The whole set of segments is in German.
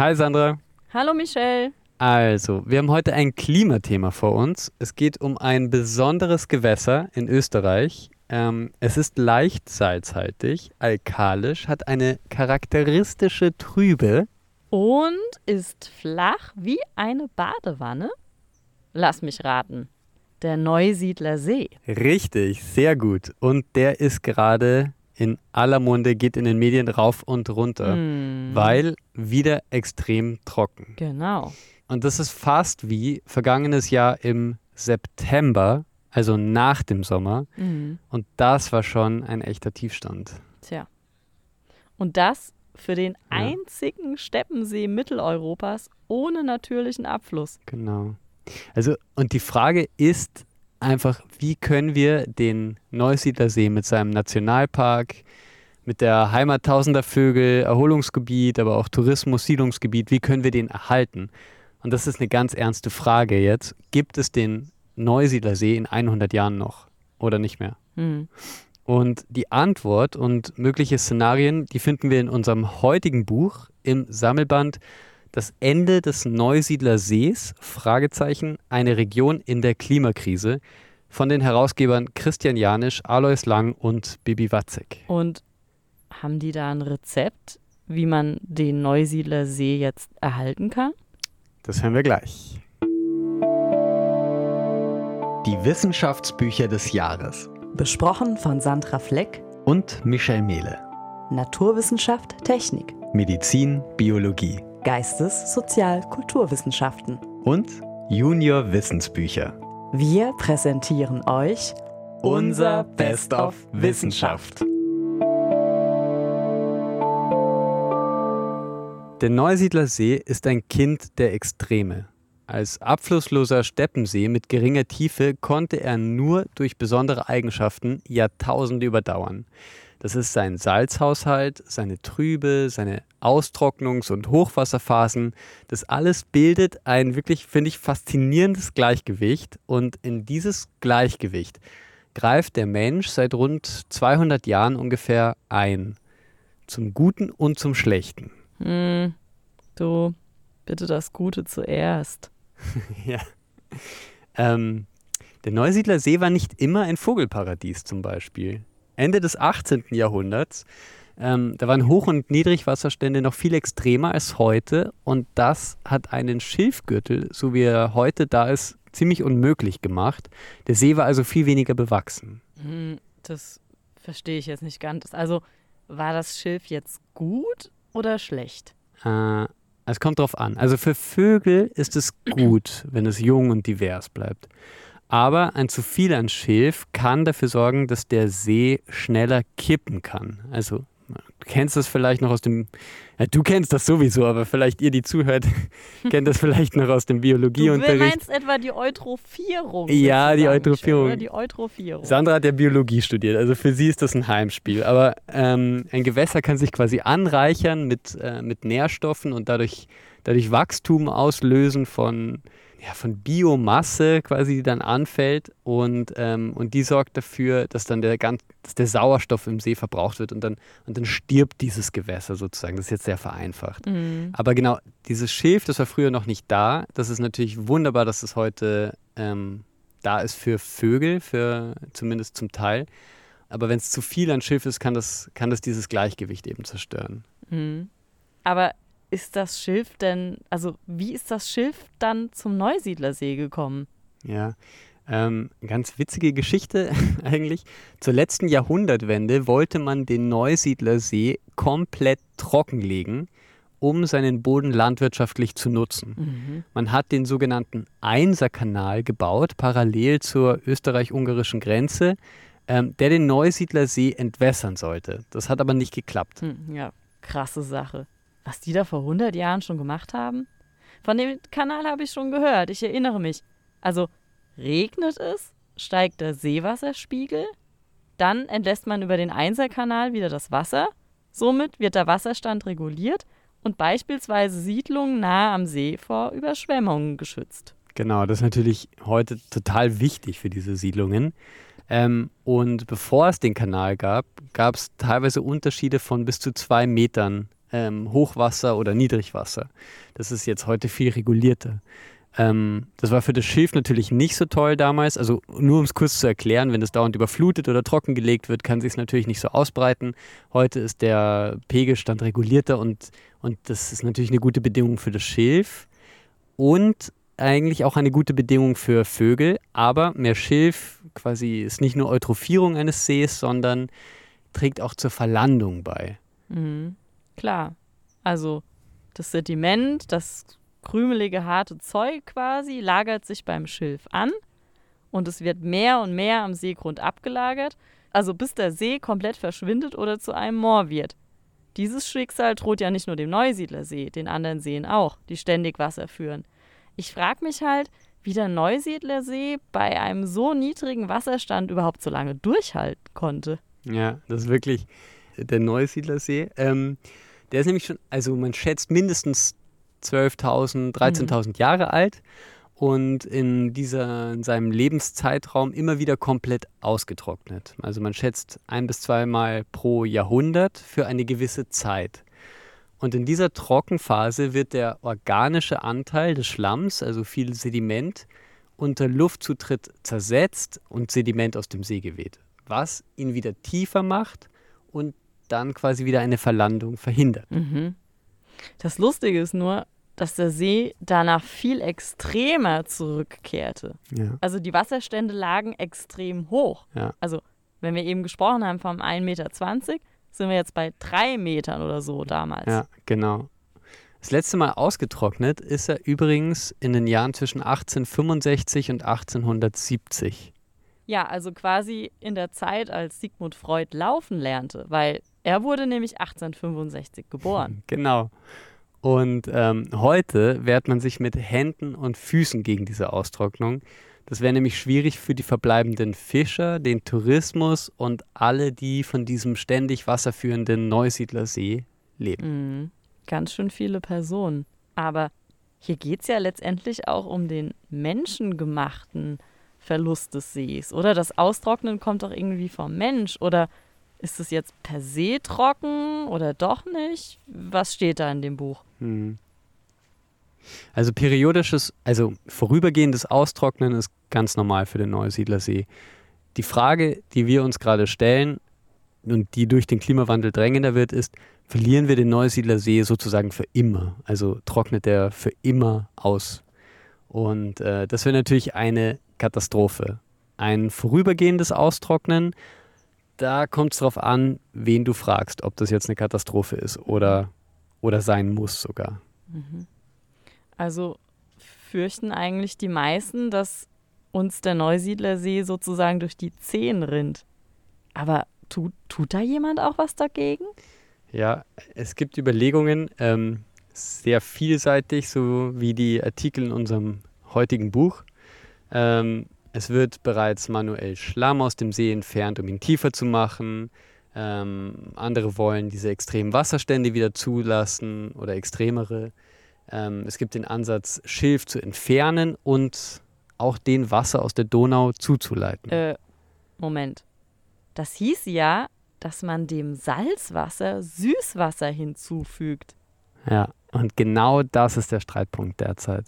Hi Sandra. Hallo Michelle. Also, wir haben heute ein Klimathema vor uns. Es geht um ein besonderes Gewässer in Österreich. Ähm, es ist leicht salzhaltig, alkalisch, hat eine charakteristische Trübe. Und ist flach wie eine Badewanne? Lass mich raten. Der Neusiedler See. Richtig, sehr gut. Und der ist gerade in aller Munde, geht in den Medien rauf und runter, Hm, weil wieder extrem trocken. Genau. Und das ist fast wie vergangenes Jahr im September, also nach dem Sommer. Mhm. Und das war schon ein echter Tiefstand. Tja. Und das für den einzigen Steppensee Mitteleuropas ohne natürlichen Abfluss. Genau. Also, und die Frage ist einfach, wie können wir den Neusiedlersee mit seinem Nationalpark, mit der Heimat tausender Vögel, Erholungsgebiet, aber auch Tourismus, Siedlungsgebiet, wie können wir den erhalten? Und das ist eine ganz ernste Frage jetzt. Gibt es den Neusiedlersee in 100 Jahren noch oder nicht mehr? Hm. Und die Antwort und mögliche Szenarien, die finden wir in unserem heutigen Buch im Sammelband Das Ende des Neusiedler Sees, Fragezeichen, eine Region in der Klimakrise von den Herausgebern Christian Janisch, Alois Lang und Bibi Watzek. Und haben die da ein Rezept, wie man den Neusiedler See jetzt erhalten kann? Das hören wir gleich. Die Wissenschaftsbücher des Jahres Besprochen von Sandra Fleck, und Michel Mehle. Naturwissenschaft, Technik, Medizin, Biologie Geistes-, Sozial-, Kulturwissenschaften. und Junior Wissensbücher. Wir präsentieren euch Unser Best of Wissenschaft. Der Neusiedler See ist ein Kind der Extreme. Als abflussloser Steppensee mit geringer Tiefe konnte er nur durch besondere Eigenschaften Jahrtausende überdauern. Das ist sein Salzhaushalt, seine Trübe, seine Austrocknungs- und Hochwasserphasen. Das alles bildet ein wirklich, finde ich, faszinierendes Gleichgewicht. Und in dieses Gleichgewicht greift der Mensch seit rund 200 Jahren ungefähr ein. Zum Guten und zum Schlechten. Hm. Du, bitte das Gute zuerst. Ja. Ähm, der Neusiedler See war nicht immer ein Vogelparadies zum Beispiel. Ende des 18. Jahrhunderts, ähm, da waren Hoch- und Niedrigwasserstände noch viel extremer als heute und das hat einen Schilfgürtel, so wie er heute da ist, ziemlich unmöglich gemacht. Der See war also viel weniger bewachsen. Hm, das verstehe ich jetzt nicht ganz. Also, war das Schilf jetzt gut oder schlecht? Äh, es kommt drauf an. Also für Vögel ist es gut, wenn es jung und divers bleibt. Aber ein zu viel an Schilf kann dafür sorgen, dass der See schneller kippen kann. Also du kennst das vielleicht noch aus dem, ja, du kennst das sowieso, aber vielleicht ihr, die zuhört, kennt das vielleicht noch aus dem Du Biologieunterricht. meinst etwa die Eutrophierung? Ja, die Eutrophierung. Die Eutrophierung. Sandra hat ja Biologie studiert, also für sie ist das ein Heimspiel. Aber ähm, ein Gewässer kann sich quasi anreichern mit, äh, mit Nährstoffen und dadurch, dadurch Wachstum auslösen von, ja, von Biomasse quasi, die dann anfällt. Und, ähm, und die sorgt dafür, dass dann der, ganz, dass der Sauerstoff im See verbraucht wird und dann, und dann stirbt dieses Gewässer sozusagen. Das ist jetzt sehr vereinfacht. Mhm. Aber genau, dieses Schilf, das war früher noch nicht da. Das ist natürlich wunderbar, dass es heute ähm, da ist für Vögel, für zumindest zum Teil. Aber wenn es zu viel an Schilf ist, kann das, kann das dieses Gleichgewicht eben zerstören. Mhm. Aber ist das Schilf denn, also wie ist das Schilf dann zum Neusiedlersee gekommen? Ja, ähm, ganz witzige Geschichte eigentlich. Zur letzten Jahrhundertwende wollte man den Neusiedlersee komplett trockenlegen, um seinen Boden landwirtschaftlich zu nutzen. Mhm. Man hat den sogenannten Einserkanal gebaut, parallel zur österreich-ungarischen Grenze, ähm, der den Neusiedlersee entwässern sollte. Das hat aber nicht geklappt. Hm, ja, krasse Sache. Was die da vor 100 Jahren schon gemacht haben? Von dem Kanal habe ich schon gehört, ich erinnere mich. Also, regnet es, steigt der Seewasserspiegel, dann entlässt man über den Einserkanal wieder das Wasser, somit wird der Wasserstand reguliert und beispielsweise Siedlungen nahe am See vor Überschwemmungen geschützt. Genau, das ist natürlich heute total wichtig für diese Siedlungen. Ähm, und bevor es den Kanal gab, gab es teilweise Unterschiede von bis zu zwei Metern ähm, Hochwasser oder Niedrigwasser. Das ist jetzt heute viel regulierter. Ähm, das war für das Schilf natürlich nicht so toll damals. Also nur um es kurz zu erklären, wenn es dauernd überflutet oder trockengelegt wird, kann sich es natürlich nicht so ausbreiten. Heute ist der Pegelstand regulierter und, und das ist natürlich eine gute Bedingung für das Schilf und eigentlich auch eine gute Bedingung für Vögel. Aber mehr Schilf quasi ist nicht nur Eutrophierung eines Sees, sondern trägt auch zur Verlandung bei. Mhm. Klar. Also das Sediment, das krümelige, harte Zeug quasi, lagert sich beim Schilf an und es wird mehr und mehr am Seegrund abgelagert, also bis der See komplett verschwindet oder zu einem Moor wird. Dieses Schicksal droht ja nicht nur dem Neusiedlersee, den anderen Seen auch, die ständig Wasser führen. Ich frage mich halt, wie der Neusiedlersee bei einem so niedrigen Wasserstand überhaupt so lange durchhalten konnte. Ja, das ist wirklich der Neusiedlersee. Ähm, der ist nämlich schon, also man schätzt mindestens 12.000, 13.000 mhm. Jahre alt und in, dieser, in seinem Lebenszeitraum immer wieder komplett ausgetrocknet. Also man schätzt ein bis zweimal pro Jahrhundert für eine gewisse Zeit. Und in dieser Trockenphase wird der organische Anteil des Schlamms, also viel Sediment, unter Luftzutritt zersetzt und Sediment aus dem See geweht, was ihn wieder tiefer macht und dann quasi wieder eine Verlandung verhindert. Mhm. Das Lustige ist nur, dass der See danach viel extremer zurückkehrte. Ja. Also die Wasserstände lagen extrem hoch. Ja. Also wenn wir eben gesprochen haben vom 1,20 Meter, sind wir jetzt bei drei Metern oder so damals. Ja, genau. Das letzte Mal ausgetrocknet ist er übrigens in den Jahren zwischen 1865 und 1870. Ja, also quasi in der Zeit, als Sigmund Freud laufen lernte, weil er wurde nämlich 1865 geboren. Genau. Und ähm, heute wehrt man sich mit Händen und Füßen gegen diese Austrocknung. Das wäre nämlich schwierig für die verbleibenden Fischer, den Tourismus und alle, die von diesem ständig wasserführenden Neusiedlersee leben. Mhm. Ganz schön viele Personen. Aber hier geht es ja letztendlich auch um den menschengemachten Verlust des Sees, oder? Das Austrocknen kommt doch irgendwie vom Mensch, oder ist es jetzt per se trocken oder doch nicht? Was steht da in dem Buch? Hm. Also periodisches, also vorübergehendes Austrocknen ist ganz normal für den Neusiedlersee. Die Frage, die wir uns gerade stellen und die durch den Klimawandel drängender wird, ist, verlieren wir den Neusiedlersee sozusagen für immer? Also trocknet er für immer aus? Und äh, das wäre natürlich eine Katastrophe. Ein vorübergehendes Austrocknen da kommt es darauf an, wen du fragst, ob das jetzt eine Katastrophe ist oder, oder sein muss sogar. Mhm. Also fürchten eigentlich die meisten, dass uns der Neusiedlersee sozusagen durch die Zehen rinnt. Aber tut, tut da jemand auch was dagegen? Ja, es gibt Überlegungen, ähm, sehr vielseitig, so wie die Artikel in unserem heutigen Buch. Ähm, es wird bereits manuell Schlamm aus dem See entfernt, um ihn tiefer zu machen. Ähm, andere wollen diese extremen Wasserstände wieder zulassen oder extremere. Ähm, es gibt den Ansatz, Schilf zu entfernen und auch den Wasser aus der Donau zuzuleiten. Äh, Moment. Das hieß ja, dass man dem Salzwasser Süßwasser hinzufügt. Ja, und genau das ist der Streitpunkt derzeit.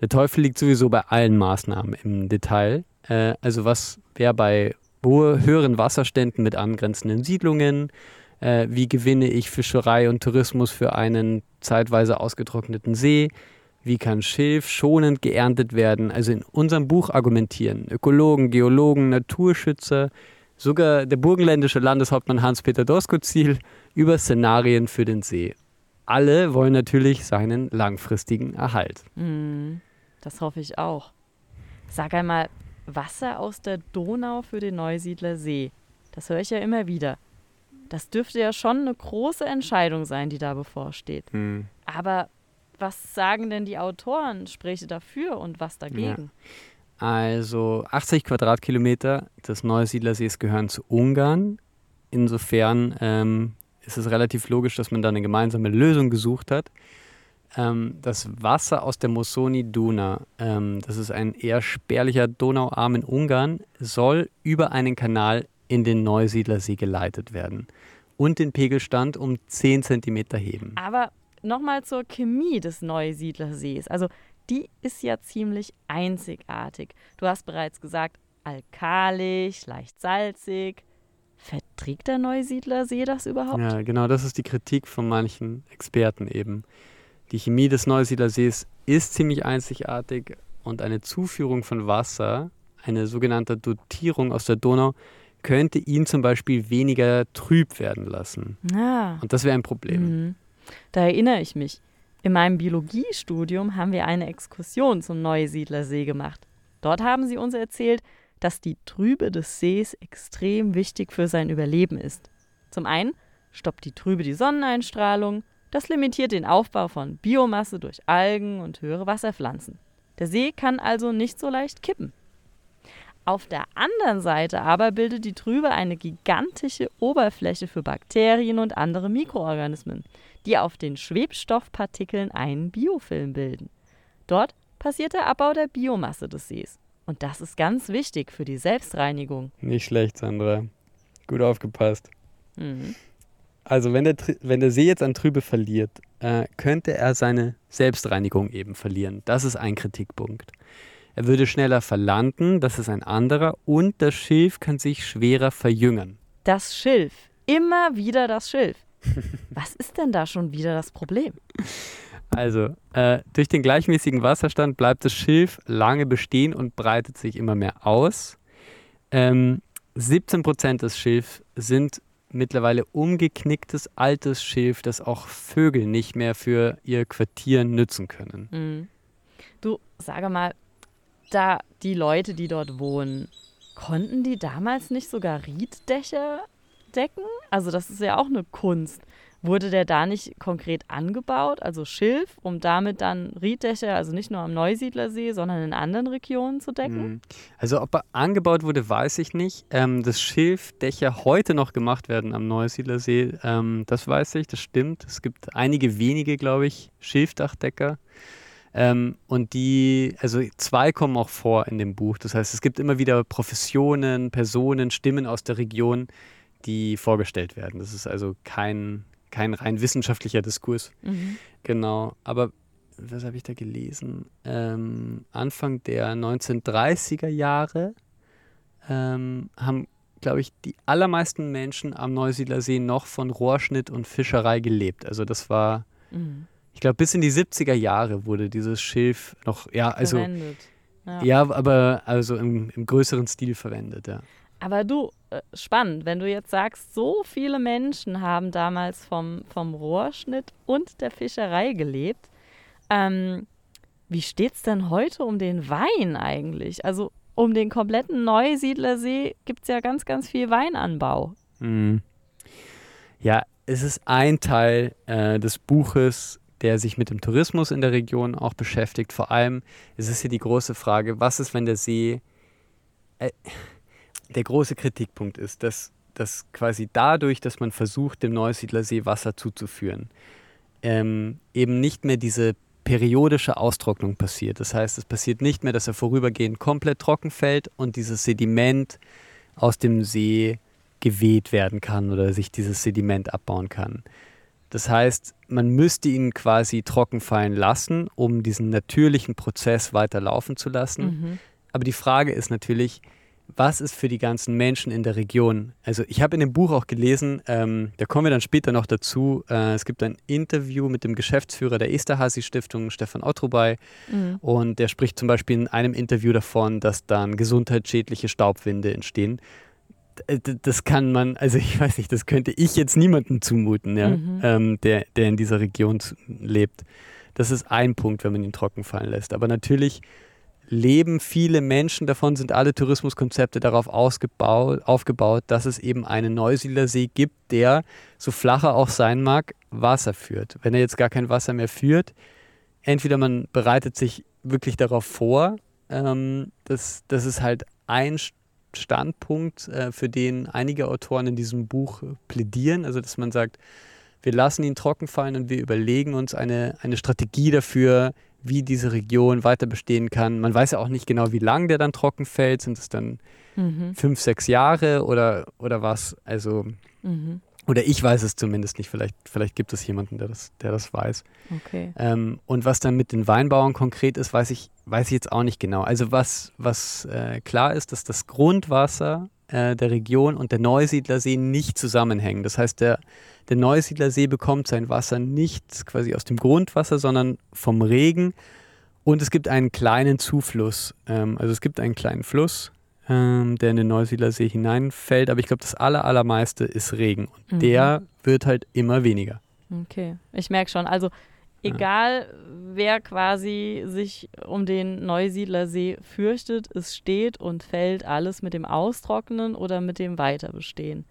Der Teufel liegt sowieso bei allen Maßnahmen im Detail. Äh, also was wäre bei hohe, höheren Wasserständen mit angrenzenden Siedlungen? Äh, wie gewinne ich Fischerei und Tourismus für einen zeitweise ausgetrockneten See? Wie kann Schilf schonend geerntet werden? Also in unserem Buch argumentieren Ökologen, Geologen, Naturschützer, sogar der burgenländische Landeshauptmann Hans-Peter Doskozil über Szenarien für den See. Alle wollen natürlich seinen langfristigen Erhalt. Mhm. Das hoffe ich auch. Sag einmal, Wasser aus der Donau für den Neusiedler See. Das höre ich ja immer wieder. Das dürfte ja schon eine große Entscheidung sein, die da bevorsteht. Hm. Aber was sagen denn die Autoren? Spreche dafür und was dagegen? Ja. Also 80 Quadratkilometer des Neusiedlersees gehören zu Ungarn. Insofern ähm, ist es relativ logisch, dass man da eine gemeinsame Lösung gesucht hat ähm, das Wasser aus der Mosoni Duna, ähm, das ist ein eher spärlicher Donauarm in Ungarn, soll über einen Kanal in den Neusiedlersee geleitet werden. und den Pegelstand um 10 cm heben. Aber nochmal zur Chemie des Neusiedlersees. Also die ist ja ziemlich einzigartig. Du hast bereits gesagt, alkalisch, leicht salzig. Verträgt der Neusiedlersee das überhaupt? Ja, genau, das ist die Kritik von manchen Experten eben. Die Chemie des Neusiedlersees ist ziemlich einzigartig und eine Zuführung von Wasser, eine sogenannte Dotierung aus der Donau, könnte ihn zum Beispiel weniger trüb werden lassen. Ah. Und das wäre ein Problem. Mhm. Da erinnere ich mich. In meinem Biologiestudium haben wir eine Exkursion zum Neusiedlersee gemacht. Dort haben sie uns erzählt, dass die Trübe des Sees extrem wichtig für sein Überleben ist. Zum einen stoppt die Trübe die Sonneneinstrahlung, das limitiert den Aufbau von Biomasse durch Algen und höhere Wasserpflanzen. Der See kann also nicht so leicht kippen. Auf der anderen Seite aber bildet die Trübe eine gigantische Oberfläche für Bakterien und andere Mikroorganismen, die auf den Schwebstoffpartikeln einen Biofilm bilden. Dort passiert der Abbau der Biomasse des Sees. Und das ist ganz wichtig für die Selbstreinigung. Nicht schlecht, Sandra. Gut aufgepasst. Mhm. Also wenn der, wenn der See jetzt an Trübe verliert, äh, könnte er seine Selbstreinigung eben verlieren. Das ist ein Kritikpunkt. Er würde schneller verlanden, das ist ein anderer, und das Schilf kann sich schwerer verjüngen. Das Schilf. Immer wieder das Schilf. Was ist denn da schon wieder das Problem? Also, äh, durch den gleichmäßigen Wasserstand bleibt das Schilf lange bestehen und breitet sich immer mehr aus. Ähm, 17 Prozent des Schilfs sind mittlerweile umgeknicktes altes Schilf, das auch Vögel nicht mehr für ihr Quartier nützen können. Mhm. Du, sage mal, da die Leute, die dort wohnen, konnten die damals nicht sogar Rieddächer decken? Also das ist ja auch eine Kunst. Wurde der da nicht konkret angebaut, also Schilf, um damit dann Rieddächer, also nicht nur am Neusiedlersee, sondern in anderen Regionen zu decken? Mhm. Also ob er angebaut wurde, weiß ich nicht. Ähm, dass Schilfdächer heute noch gemacht werden am Neusiedlersee, ähm, das weiß ich, das stimmt. Es gibt einige wenige, glaube ich, Schilfdachdecker. Ähm, und die, also zwei kommen auch vor in dem Buch. Das heißt, es gibt immer wieder Professionen, Personen, Stimmen aus der Region, die vorgestellt werden. Das ist also kein, kein rein wissenschaftlicher Diskurs. Mhm. Genau. Aber was habe ich da gelesen? Ähm, Anfang der 1930er Jahre ähm, haben, glaube ich, die allermeisten Menschen am Neusiedlersee noch von Rohrschnitt und Fischerei gelebt. Also das war Mhm. ich glaube, bis in die 70er Jahre wurde dieses Schilf noch, ja, also, Verwendet. Ja. ja, aber also im, im größeren Stil verwendet, ja. Aber du, äh, spannend, wenn du jetzt sagst, so viele Menschen haben damals vom, vom Rohrschnitt und der Fischerei gelebt. Ähm, wie steht's denn heute um den Wein eigentlich? Also um den kompletten Neusiedlersee gibt es ja ganz, ganz viel Weinanbau. Mhm. Ja, es ist ein Teil äh, des Buches, der sich mit dem Tourismus in der Region auch beschäftigt. Vor allem ist es hier die große Frage, was ist, wenn der See, äh, der große Kritikpunkt ist, dass, dass quasi dadurch, dass man versucht, dem Neusiedlersee Wasser zuzuführen, ähm, eben nicht mehr diese periodische Austrocknung passiert. Das heißt, es passiert nicht mehr, dass er vorübergehend komplett trocken fällt und dieses Sediment aus dem See geweht werden kann oder sich dieses Sediment abbauen kann. Das heißt, man müsste ihn quasi trocken fallen lassen, um diesen natürlichen Prozess weiter laufen zu lassen. Mhm. Aber die Frage ist natürlich, was ist für die ganzen Menschen in der Region? Also ich habe in dem Buch auch gelesen, ähm, da kommen wir dann später noch dazu, äh, es gibt ein Interview mit dem Geschäftsführer der Esterhazy Stiftung, Stefan Ottrobey, Mhm. und der spricht zum Beispiel in einem Interview davon, dass dann gesundheitsschädliche Staubwinde entstehen. D- Das kann man, also ich weiß nicht, das könnte ich jetzt niemandem zumuten, ja, Mhm. ähm, der, der in dieser Region lebt. Das ist ein Punkt, wenn man ihn trocken fallen lässt. Aber natürlich leben viele Menschen davon, sind alle Tourismuskonzepte darauf ausgebaut, aufgebaut, dass es eben einen Neusiedlersee gibt, der, so flach er auch sein mag, Wasser führt. Wenn er jetzt gar kein Wasser mehr führt, entweder man bereitet sich wirklich darauf vor, ähm, das, das ist halt ein St- Standpunkt, äh, für den einige Autoren in diesem Buch plädieren, also dass man sagt, wir lassen ihn trocken fallen und wir überlegen uns eine, eine Strategie dafür, wie diese Region weiter bestehen kann. Man weiß ja auch nicht genau, wie lang der dann trocken fällt. Sind es dann Mhm. fünf, sechs Jahre oder, oder was? Also Mhm. Oder ich weiß es zumindest nicht. Vielleicht, vielleicht gibt es jemanden, der das, der das weiß. Okay. Ähm, und was dann mit den Weinbauern konkret ist, weiß ich, weiß ich jetzt auch nicht genau. Also was, was äh, klar ist, dass das Grundwasser äh, der Region und der Neusiedlersee nicht zusammenhängen. Das heißt, der, der Neusiedlersee bekommt sein Wasser nicht quasi aus dem Grundwasser, sondern vom Regen. Und es gibt einen kleinen Zufluss. Ähm, also es gibt einen kleinen Fluss, ähm, der in den Neusiedlersee hineinfällt. Aber ich glaube, das aller, allermeiste ist Regen. Und Mhm. der wird halt immer weniger. Okay, ich merke schon. Also egal, wer quasi sich um den Neusiedlersee fürchtet, es steht und fällt alles mit dem Austrocknen oder mit dem Weiterbestehen.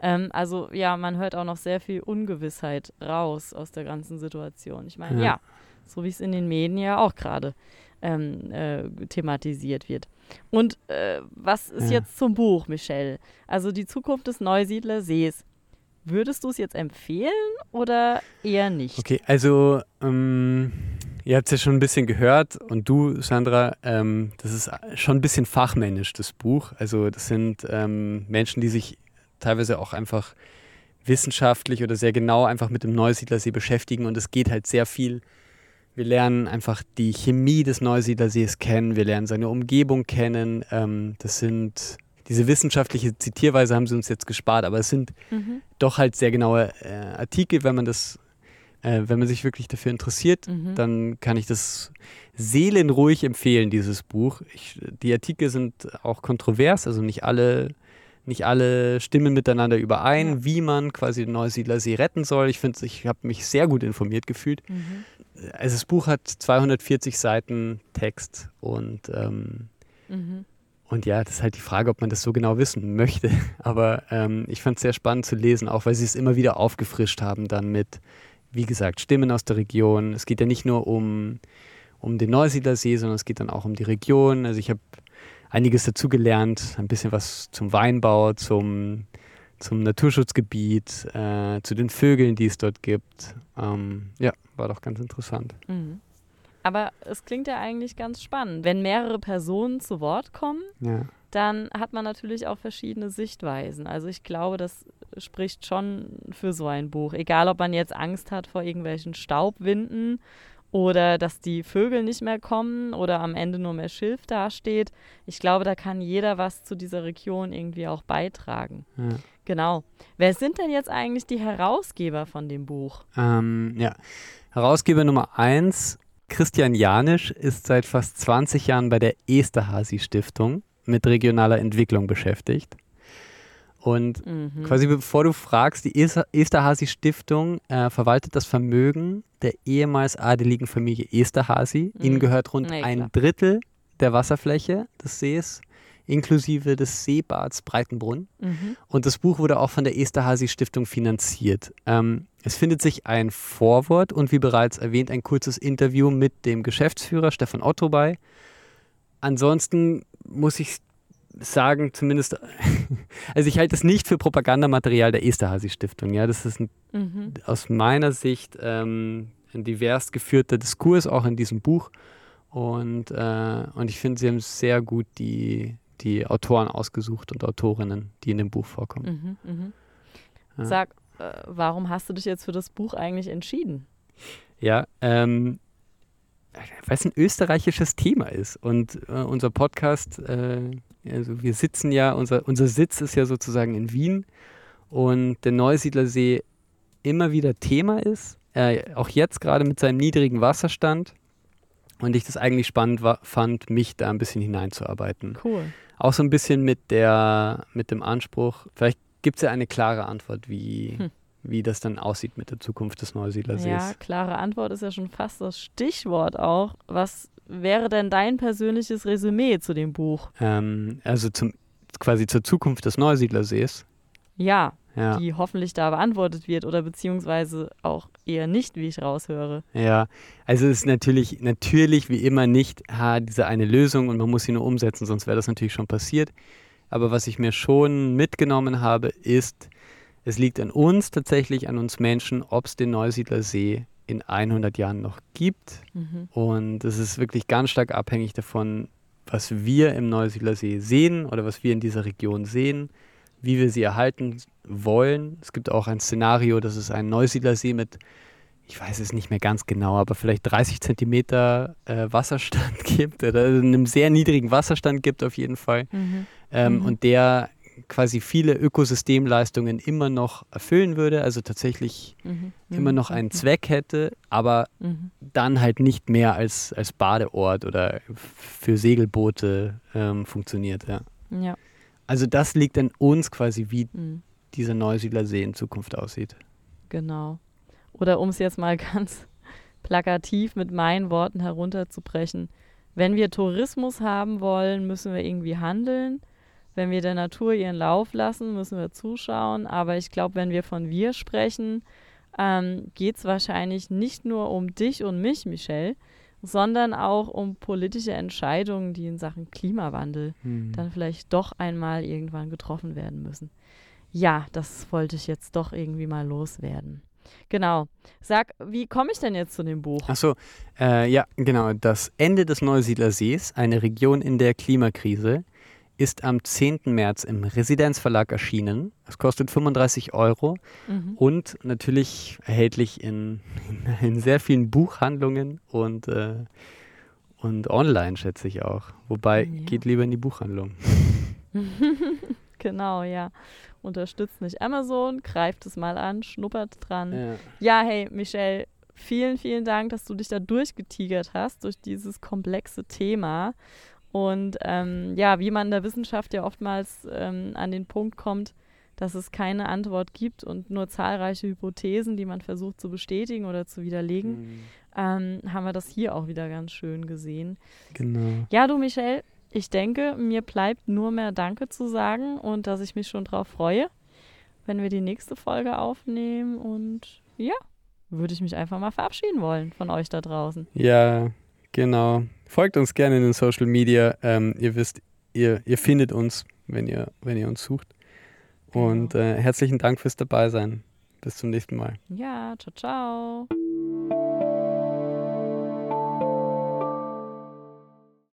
Ähm, also ja, man hört auch noch sehr viel Ungewissheit raus aus der ganzen Situation. Ich meine, Ja. ja, so wie es in den Medien ja auch gerade ähm, äh, thematisiert wird. Und äh, was ist Ja. jetzt zum Buch, Michelle? Also die Zukunft des Neusiedlersees. Würdest du es jetzt empfehlen oder eher nicht? Okay, also ähm, ihr habt es ja schon ein bisschen gehört und du, Sandra, ähm, das ist schon ein bisschen fachmännisch, das Buch. Also das sind ähm, Menschen, die sich teilweise auch einfach wissenschaftlich oder sehr genau einfach mit dem Neusiedlersee beschäftigen und es geht halt sehr viel. Wir lernen einfach die Chemie des Neusiedlersees kennen, wir lernen seine Umgebung kennen. Ähm, das sind diese wissenschaftliche Zitierweise haben sie uns jetzt gespart, aber es sind Mhm. doch halt sehr genaue äh, Artikel, wenn man das, äh, wenn man sich wirklich dafür interessiert, Mhm. dann kann ich das seelenruhig empfehlen, dieses Buch. Ich, die Artikel sind auch kontrovers, also nicht alle, nicht alle stimmen miteinander überein, Ja. wie man quasi den Neusiedlersee retten soll. Ich finde, ich habe mich sehr gut informiert gefühlt. Mhm. Also das Buch hat 240 Seiten Text und ähm, Mhm. und ja, das ist halt die Frage, ob man das so genau wissen möchte. Aber ähm, ich fand es sehr spannend zu lesen, auch weil sie es immer wieder aufgefrischt haben, dann mit, wie gesagt, Stimmen aus der Region. Es geht ja nicht nur um, um den Neusiedlersee, sondern es geht dann auch um die Region. Also ich habe einiges dazu gelernt, ein bisschen was zum Weinbau, zum, zum Naturschutzgebiet, äh, zu den Vögeln, die es dort gibt. Ähm, ja, war doch ganz interessant. Mhm. Aber es klingt ja eigentlich ganz spannend. Wenn mehrere Personen zu Wort kommen, Ja. dann hat man natürlich auch verschiedene Sichtweisen. Also ich glaube, das spricht schon für so ein Buch. Egal, ob man jetzt Angst hat vor irgendwelchen Staubwinden oder dass die Vögel nicht mehr kommen oder am Ende nur mehr Schilf dasteht. Ich glaube, da kann jeder was zu dieser Region irgendwie auch beitragen. Ja. Genau. Wer sind denn jetzt eigentlich die Herausgeber von dem Buch? Ähm, ja. Herausgeber Nummer eins, Christian Janisch, ist seit fast 20 Jahren bei der Esterhazy Stiftung mit regionaler Entwicklung beschäftigt. Und Mhm. quasi bevor du fragst, die Ester- Esterhazy Stiftung äh, verwaltet das Vermögen der ehemals adeligen Familie Esterhazy. Mhm. Ihnen gehört rund Nee, ein. Drittel der Wasserfläche des Sees, inklusive des Seebads Breitenbrunn. Mhm. Und das Buch wurde auch von der Esterhazy Stiftung finanziert. Ähm, es findet sich ein Vorwort und wie bereits erwähnt ein kurzes Interview mit dem Geschäftsführer Stefan Otto bei. Ansonsten muss ich sagen, zumindest, also ich halte es nicht für Propagandamaterial der Esterhazy Stiftung. Ja, das ist ein, Mhm. aus meiner Sicht ähm, ein divers geführter Diskurs auch in diesem Buch. Und, äh, und ich finde, sie haben sehr gut die, die Autoren ausgesucht und Autorinnen, die in dem Buch vorkommen. Mhm. Mhm. Ja. Sag, äh, warum hast du dich jetzt für das Buch eigentlich entschieden? Ja, ähm, weil es ein österreichisches Thema ist. Und äh, unser Podcast, äh, also wir sitzen ja, unser, unser Sitz ist ja sozusagen in Wien und der Neusiedlersee immer wieder Thema ist, äh, auch jetzt gerade mit seinem niedrigen Wasserstand. Und ich das eigentlich spannend war, fand, mich da ein bisschen hineinzuarbeiten. Cool. Auch so ein bisschen mit, der, mit dem Anspruch, vielleicht gibt es ja eine klare Antwort, wie, Hm. wie das dann aussieht mit der Zukunft des Neusiedlersees. Ja, klare Antwort ist ja schon fast das Stichwort auch. Was wäre denn dein persönliches Resümee zu dem Buch? Ähm, also zum, quasi zur Zukunft des Neusiedlersees. Ja, Ja, die hoffentlich da beantwortet wird oder beziehungsweise auch eher nicht, wie ich raushöre. ja. Also es ist natürlich, natürlich wie immer nicht ha, diese eine Lösung und man muss sie nur umsetzen, sonst wäre das natürlich schon passiert. Aber was ich mir schon mitgenommen habe, ist, es liegt an uns tatsächlich, an uns Menschen, ob es den Neusiedlersee in 100 Jahren noch gibt. Mhm. Und es ist wirklich ganz stark abhängig davon, was wir im Neusiedlersee sehen oder was wir in dieser Region sehen, wie wir sie erhalten wollen. Es gibt auch ein Szenario, dass es einen Neusiedlersee mit, ich weiß es nicht mehr ganz genau, aber vielleicht 30 Zentimeter äh, Wasserstand gibt oder einem sehr niedrigen Wasserstand gibt auf jeden Fall. Mhm. Ähm, Mhm. Und der quasi viele Ökosystemleistungen immer noch erfüllen würde, also tatsächlich Mhm. immer noch einen Zweck hätte, aber Mhm. dann halt nicht mehr als, als Badeort oder für Segelboote ähm, funktioniert. Ja. Ja. Also das liegt an uns quasi, wie Mhm. dieser Neusiedlersee in Zukunft aussieht. Genau. Oder um es jetzt mal ganz plakativ mit meinen Worten herunterzubrechen. Wenn wir Tourismus haben wollen, müssen wir irgendwie handeln. Wenn wir der Natur ihren Lauf lassen, müssen wir zuschauen. Aber ich glaube, wenn wir von wir sprechen, ähm, geht es wahrscheinlich nicht nur um dich und mich, Michelle, sondern auch um politische Entscheidungen, die in Sachen Klimawandel dann vielleicht doch einmal irgendwann getroffen werden müssen. Ja, das wollte ich jetzt doch irgendwie mal loswerden. Genau. Sag, wie komme ich denn jetzt zu dem Buch? Achso, äh, ja, genau. Das Ende des Neusiedlersees, eine Region in der Klimakrise, ist am 10. März im Residenzverlag erschienen. Es kostet 35 Euro Mhm. und natürlich erhältlich in, in sehr vielen Buchhandlungen und, äh, und online, schätze ich auch. Wobei, Ja. geht lieber in die Buchhandlung. Genau, ja. Unterstützt nicht Amazon, greift es mal an, schnuppert dran. Ja. Ja, hey, Michelle, vielen, vielen Dank, dass du dich da durchgetigert hast, durch dieses komplexe Thema. Und ähm, ja, wie man in der Wissenschaft ja oftmals ähm, an den Punkt kommt, dass es keine Antwort gibt und nur zahlreiche Hypothesen, die man versucht zu bestätigen oder zu widerlegen, ähm, haben wir das hier auch wieder ganz schön gesehen. Genau. Ja, du Michelle, ich denke, mir bleibt nur mehr Danke zu sagen und dass ich mich schon drauf freue, wenn wir die nächste Folge aufnehmen. Und ja, würde ich mich einfach mal verabschieden wollen von euch da draußen. Ja, genau. Folgt uns gerne in den Social Media. Ähm, ihr wisst, ihr, ihr findet uns, wenn ihr, wenn ihr uns sucht. Und äh, herzlichen Dank fürs Dabeisein. Bis zum nächsten Mal. Ja, ciao, ciao.